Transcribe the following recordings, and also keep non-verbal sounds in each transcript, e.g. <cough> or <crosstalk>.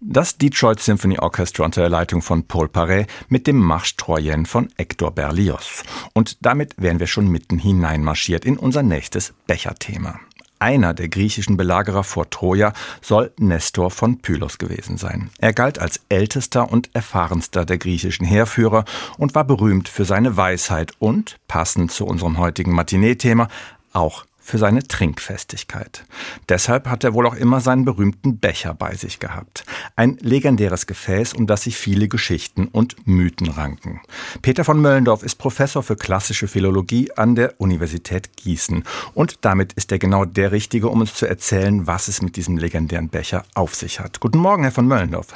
Das Detroit Symphony Orchestra unter der Leitung von Paul Paré mit dem Marche Troyen von Hector Berlioz. Und damit wären wir schon mitten hineinmarschiert in unser nächstes Becherthema. Einer der griechischen Belagerer vor Troja soll Nestor von Pylos gewesen sein. Er galt als ältester und erfahrenster der griechischen Heerführer und war berühmt für seine Weisheit und, passend zu unserem heutigen Matinee-Thema, auch für seine Trinkfestigkeit. Deshalb hat er wohl auch immer seinen berühmten Becher bei sich gehabt. Ein legendäres Gefäß, um das sich viele Geschichten und Mythen ranken. Peter von Möllendorf ist Professor für klassische Philologie an der Universität Gießen. Und damit ist er genau der Richtige, um uns zu erzählen, was es mit diesem legendären Becher auf sich hat. Guten Morgen, Herr von Möllendorf.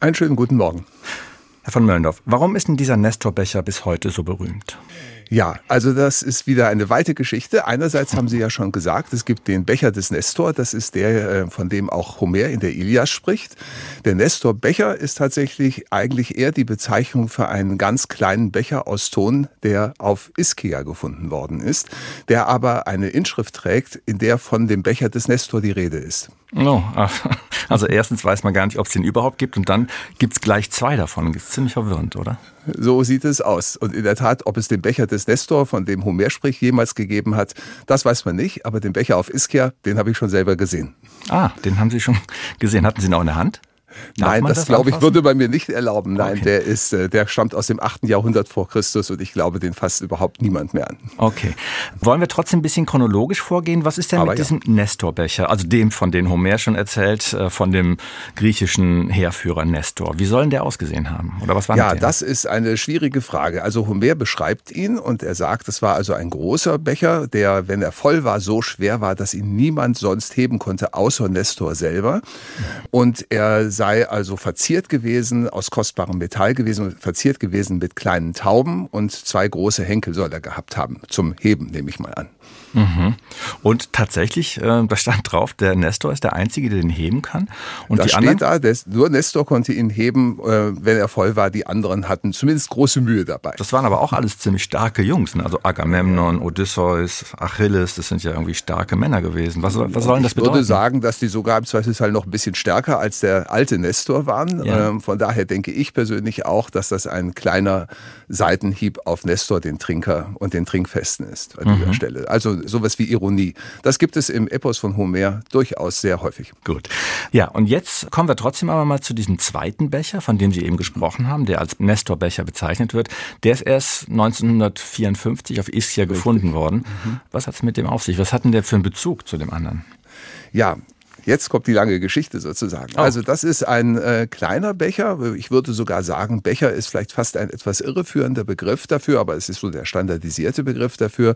Einen schönen guten Morgen. Herr von Möllendorf, warum ist denn dieser Nestorbecher bis heute so berühmt? Ja, also das ist wieder eine weite Geschichte. Einerseits haben Sie ja schon gesagt, es gibt den Becher des Nestor. Das ist der, äh, von dem auch Homer in der Ilias spricht. Der Nestor-Becher ist tatsächlich eigentlich eher die Bezeichnung für einen ganz kleinen Becher aus Ton, der auf Ischia gefunden worden ist, der aber eine Inschrift trägt, in der von dem Becher des Nestor die Rede ist. Oh, <laughs> also erstens weiß man gar nicht, ob es den überhaupt gibt und dann gibt es gleich zwei davon. Das ist ziemlich verwirrend, oder? So sieht es aus. Und in der Tat, ob es den Becher des Nestor, von dem Homer spricht, jemals gegeben hat, das weiß man nicht. Aber den Becher auf Ischia, den habe ich schon selber gesehen. Ah, den haben Sie schon <laughs> gesehen. Hatten Sie ihn auch in der Hand? Nein, das, das glaube ich würde man mir nicht erlauben. Nein, okay. der ist, äh, der stammt aus dem 8. Jahrhundert vor Christus und ich glaube, den fasst überhaupt niemand mehr an. Okay. Wollen wir trotzdem ein bisschen chronologisch vorgehen? Was ist denn Aber mit ja. diesem Nestorbecher, also dem, von dem Homer schon erzählt, äh, von dem griechischen Heerführer Nestor? Wie sollen der ausgesehen haben? Oder was war Ja, das ist eine schwierige Frage. Also Homer beschreibt ihn und er sagt, es war also ein großer Becher, der, wenn er voll war, so schwer war, dass ihn niemand sonst heben konnte, außer Nestor selber. Und er sei also verziert gewesen, aus kostbarem Metall gewesen, verziert gewesen mit kleinen Tauben und zwei große Henkel soll er gehabt haben, zum Heben, nehme ich mal an. Mhm. Und tatsächlich, äh, da stand drauf, der Nestor ist der Einzige, der den heben kann. Und das die steht anderen? da, nur Nestor konnte ihn heben, äh, wenn er voll war. Die anderen hatten zumindest große Mühe dabei. Das waren aber auch alles ziemlich starke Jungs. Ne? Also Agamemnon, Odysseus, Achilles, das sind ja irgendwie starke Männer gewesen. Was, was soll das bedeuten? Ich würde sagen, dass die sogar im Zweifelsfall noch ein bisschen stärker als der alte Nestor waren. Ja. Ähm, von daher denke ich persönlich auch, dass das ein kleiner Seitenhieb auf Nestor, den Trinker und den Trinkfesten ist an dieser mhm. Stelle. Also sowas wie Ironie. Das gibt es im Epos von Homer durchaus sehr häufig. Gut. Ja, und jetzt kommen wir trotzdem aber mal zu diesem zweiten Becher, von dem Sie eben gesprochen haben, der als Nestor-Becher bezeichnet wird. Der ist erst 1954 auf Ischia gefunden worden. Mhm. Was hat es mit dem auf sich? Was hat denn der für einen Bezug zu dem anderen? Ja, Jetzt kommt die lange Geschichte sozusagen. Oh. Also das ist ein äh, kleiner Becher. Ich würde sogar sagen, Becher ist vielleicht fast ein etwas irreführender Begriff dafür, aber es ist so der standardisierte Begriff dafür.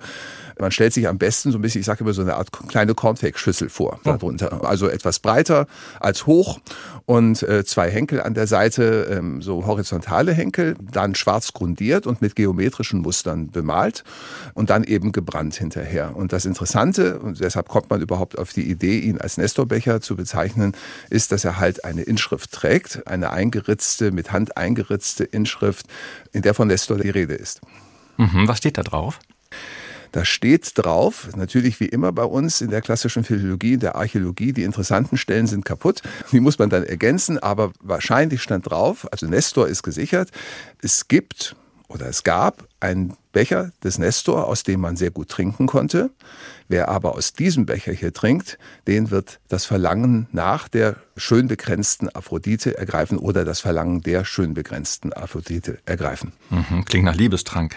Man stellt sich am besten so ein bisschen, ich sage immer so eine Art kleine Cornflake-Schüssel vor oh. darunter. Also etwas breiter als hoch und äh, zwei Henkel an der Seite, ähm, so horizontale Henkel, dann schwarz grundiert und mit geometrischen Mustern bemalt und dann eben gebrannt hinterher. Und das Interessante, und deshalb kommt man überhaupt auf die Idee, ihn als Nestor Becher zu bezeichnen, ist, dass er halt eine Inschrift trägt, eine eingeritzte, mit Hand eingeritzte Inschrift, in der von Nestor die Rede ist. Mhm, was steht da drauf? Da steht drauf, natürlich wie immer bei uns in der klassischen Philologie, in der Archäologie, die interessanten Stellen sind kaputt. Die muss man dann ergänzen, aber wahrscheinlich stand drauf, also Nestor ist gesichert, es gibt oder es gab einen Becher des Nestor, aus dem man sehr gut trinken konnte. Wer aber aus diesem Becher hier trinkt, den wird das Verlangen nach der schön begrenzten Aphrodite ergreifen oder das Verlangen der schön begrenzten Aphrodite ergreifen. Mhm, klingt nach Liebestrank.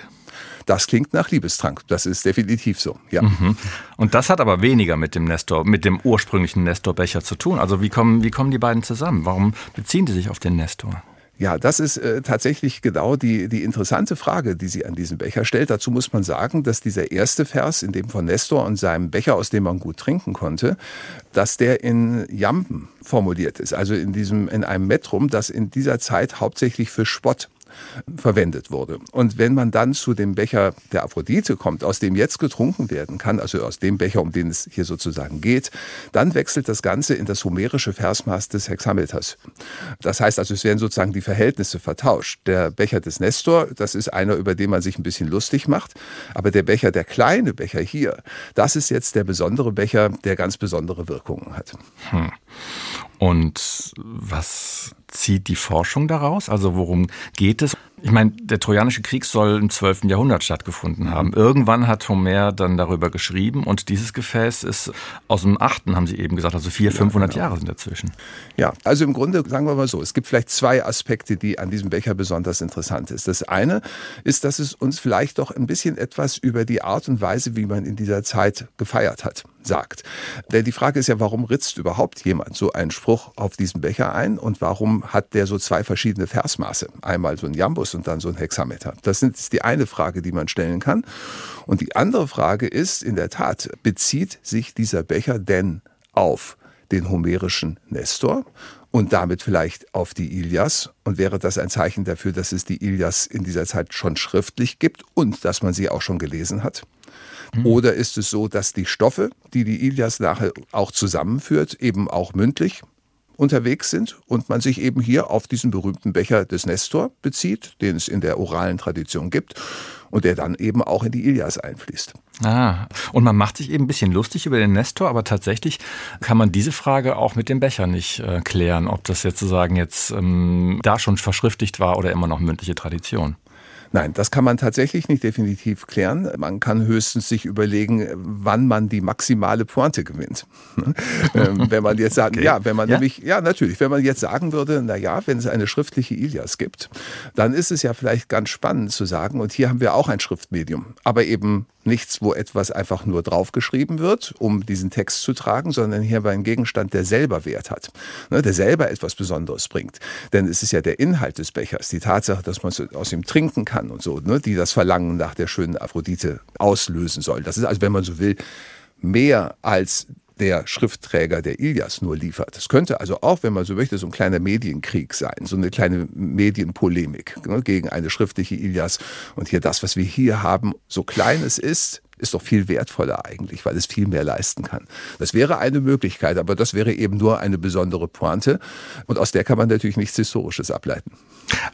Das klingt nach Liebestrank. Das ist definitiv so. Ja. Mhm. Und das hat aber weniger mit dem Nestor, mit dem ursprünglichen Nestor-Becher zu tun. Also wie kommen, wie kommen die beiden zusammen? Warum beziehen die sich auf den Nestor? Ja, das ist äh, tatsächlich genau die, die interessante Frage, die sie an diesen Becher stellt. Dazu muss man sagen, dass dieser erste Vers, in dem von Nestor und seinem Becher, aus dem man gut trinken konnte, dass der in Jamben formuliert ist, also in diesem, in einem Metrum, das in dieser Zeit hauptsächlich für Spott verwendet wurde. Und wenn man dann zu dem Becher der Aphrodite kommt, aus dem jetzt getrunken werden kann, also aus dem Becher, um den es hier sozusagen geht, dann wechselt das Ganze in das homerische Versmaß des Hexameters. Das heißt also, es werden sozusagen die Verhältnisse vertauscht. Der Becher des Nestor, das ist einer, über den man sich ein bisschen lustig macht, aber der Becher, der kleine Becher hier, das ist jetzt der besondere Becher, der ganz besondere Wirkungen hat. Hm. Und was zieht die Forschung daraus? Also worum geht es? Ich meine, der Trojanische Krieg soll im 12. Jahrhundert stattgefunden haben. Irgendwann hat Homer dann darüber geschrieben und dieses Gefäß ist aus dem 8., haben Sie eben gesagt, also 400, 500 genau. Jahre sind dazwischen. Ja, also im Grunde sagen wir mal so, es gibt vielleicht zwei Aspekte, die an diesem Becher besonders interessant ist. Das eine ist, dass es uns vielleicht doch ein bisschen etwas über die Art und Weise, wie man in dieser Zeit gefeiert hat, sagt. Denn die Frage ist ja, warum ritzt überhaupt jemand so einen Spruch auf diesen Becher ein und warum hat der so zwei verschiedene Versmaße? Einmal so ein Jambus und dann so ein Hexameter. Das ist die eine Frage, die man stellen kann. Und die andere Frage ist, in der Tat, bezieht sich dieser Becher denn auf den homerischen Nestor und damit vielleicht auf die Ilias? Und wäre das ein Zeichen dafür, dass es die Ilias in dieser Zeit schon schriftlich gibt und dass man sie auch schon gelesen hat? Mhm. Oder ist es so, dass die Stoffe, die die Ilias nachher auch zusammenführt, eben auch mündlich unterwegs sind und man sich eben hier auf diesen berühmten Becher des Nestor bezieht, den es in der oralen Tradition gibt und der dann eben auch in die Ilias einfließt. Ah, und man macht sich eben ein bisschen lustig über den Nestor, aber tatsächlich kann man diese Frage auch mit dem Becher nicht äh, klären, ob das jetzt sozusagen jetzt ähm, da schon verschriftlicht war oder immer noch mündliche Tradition. Nein, das kann man tatsächlich nicht definitiv klären. Man kann höchstens sich überlegen, wann man die maximale Pointe gewinnt. <laughs> Ähm, wenn man jetzt sagen, okay. ja, wenn man ja? nämlich, ja, natürlich, wenn man jetzt sagen würde, na ja, wenn es eine schriftliche Ilias gibt, dann ist es ja vielleicht ganz spannend zu sagen, und hier haben wir auch ein Schriftmedium, aber eben nichts, wo etwas einfach nur draufgeschrieben wird, um diesen Text zu tragen, sondern hier war ein Gegenstand, der selber Wert hat, ne, der selber etwas Besonderes bringt. Denn es ist ja der Inhalt des Bechers, die Tatsache, dass man aus ihm trinken kann und so, ne, die das Verlangen nach der schönen Aphrodite auslösen soll. Das ist also, wenn man so will, mehr als der Schriftträger der Ilias nur liefert. Es könnte also auch, wenn man so möchte, so ein kleiner Medienkrieg sein, so eine kleine Medienpolemik ne, gegen eine schriftliche Ilias. Und hier das, was wir hier haben, so klein es ist, ist doch viel wertvoller eigentlich, weil es viel mehr leisten kann. Das wäre eine Möglichkeit, aber das wäre eben nur eine besondere Pointe. Und aus der kann man natürlich nichts Historisches ableiten.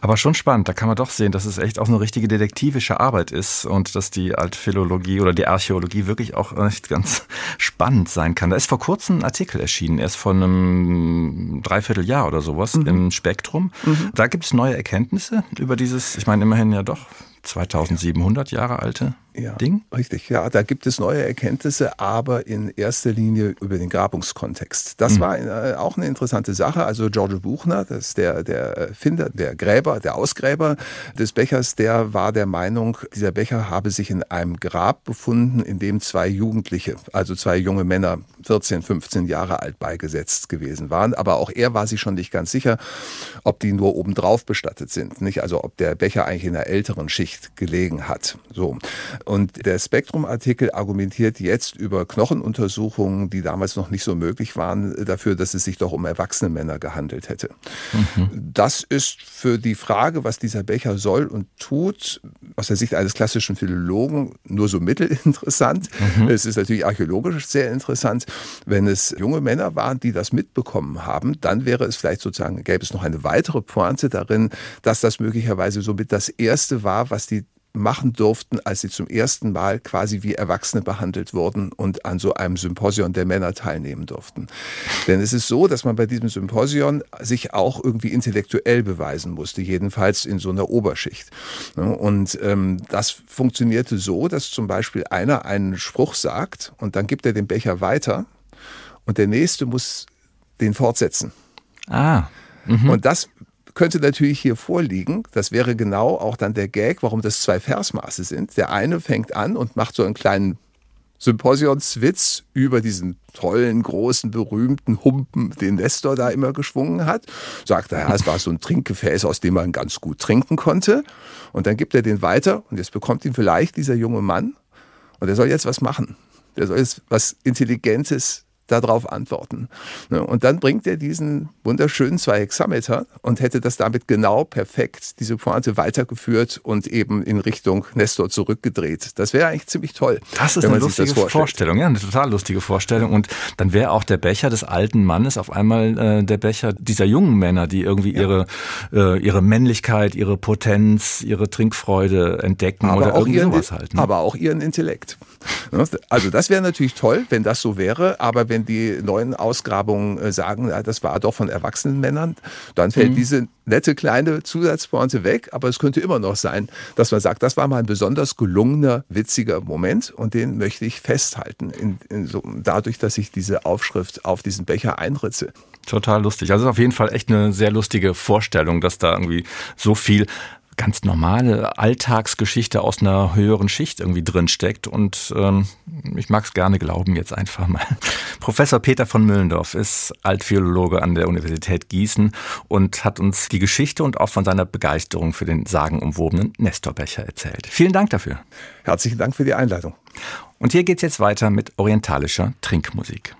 Aber schon spannend, da kann man doch sehen, dass es echt auch eine richtige detektivische Arbeit ist und dass die Altphilologie oder die Archäologie wirklich auch echt ganz spannend sein kann. Da ist vor kurzem ein Artikel erschienen, erst vor einem Dreivierteljahr oder sowas mhm. im Spektrum. Mhm. Da gibt es neue Erkenntnisse über dieses, ich meine immerhin ja doch 2700 Jahre alte ja, Ding? Richtig, ja, da gibt es neue Erkenntnisse, aber in erster Linie über den Grabungskontext. Das mhm. war äh, auch eine interessante Sache. Also George Buchner, das ist der, der Erfinder, der Gräber, der Ausgräber des Bechers, der war der Meinung, dieser Becher habe sich in einem Grab befunden, in dem zwei Jugendliche, also zwei junge Männer, 14, 15 Jahre alt beigesetzt gewesen waren. Aber auch er war sich schon nicht ganz sicher, ob die nur obendrauf bestattet sind. Nicht? Also ob der Becher eigentlich in einer älteren Schicht gelegen hat. So. Und der Spektrum-Artikel argumentiert jetzt über Knochenuntersuchungen, die damals noch nicht so möglich waren, dafür, dass es sich doch um erwachsene Männer gehandelt hätte. Mhm. Das ist für die Frage, was dieser Becher soll und tut, aus der Sicht eines klassischen Philologen nur so <laughs> mittelinteressant. Mhm. Es ist natürlich archäologisch sehr interessant. Wenn es junge Männer waren, die das mitbekommen haben, dann wäre es vielleicht sozusagen, gäbe es noch eine weitere Pointe darin, dass das möglicherweise somit das erste war, was die machen durften, als sie zum ersten Mal quasi wie Erwachsene behandelt wurden und an so einem Symposion der Männer teilnehmen durften. Denn es ist so, dass man bei diesem Symposion sich auch irgendwie intellektuell beweisen musste, jedenfalls in so einer Oberschicht. Und ähm, das funktionierte so, dass zum Beispiel einer einen Spruch sagt und dann gibt er den Becher weiter und der nächste muss den fortsetzen. Ah. Mhm. Und das könnte natürlich hier vorliegen. Das wäre genau auch dann der Gag, warum das zwei Versmaße sind. Der eine fängt an und macht so einen kleinen Symposionswitz über diesen tollen, großen, berühmten Humpen, den Nestor da immer geschwungen hat. Sagt er, ja, es war so ein Trinkgefäß, aus dem man ganz gut trinken konnte. Und dann gibt er den weiter und jetzt bekommt ihn vielleicht dieser junge Mann und er soll jetzt was machen. Der soll jetzt was Intelligentes darauf antworten. Ne, und dann bringt er diesen wunderschönen zwei Hexameter und hätte das damit genau perfekt, diese Pointe weitergeführt und eben in Richtung Nestor zurückgedreht. Das wäre eigentlich ziemlich toll. Das ist eine lustige Vorstellung, ja, eine total lustige Vorstellung. Und dann wäre auch der Becher des alten Mannes auf einmal äh, der Becher dieser jungen Männer, die irgendwie ja. ihre, äh, ihre Männlichkeit, ihre Potenz, ihre Trinkfreude entdecken aber oder irgendwie ihren, sowas halten. Aber auch ihren Intellekt. Ne, also das wäre natürlich toll, wenn das so wäre, aber wenn die neuen Ausgrabungen äh, sagen, das war doch von erwachsenen Männern, dann fällt mhm. diese nette kleine Zusatzpointe weg, aber es könnte immer noch sein, dass man sagt, das war mal ein besonders gelungener, witziger Moment und den möchte ich festhalten, in, in so, dadurch, dass ich diese Aufschrift auf diesen Becher einritze. Total lustig. Also auf jeden Fall echt eine sehr lustige Vorstellung, dass da irgendwie so viel ganz normale Alltagsgeschichte aus einer höheren Schicht irgendwie drin steckt. Und ähm, ich mag es gerne glauben jetzt einfach mal. <laughs> Professor Peter von Müllendorf ist Altphilologe an der Universität Gießen und hat uns die Geschichte und auch von seiner Begeisterung für den sagenumwobenen Nestorbecher erzählt. Vielen Dank dafür. Herzlichen Dank für die Einladung. Und hier geht's jetzt weiter mit orientalischer Trinkmusik.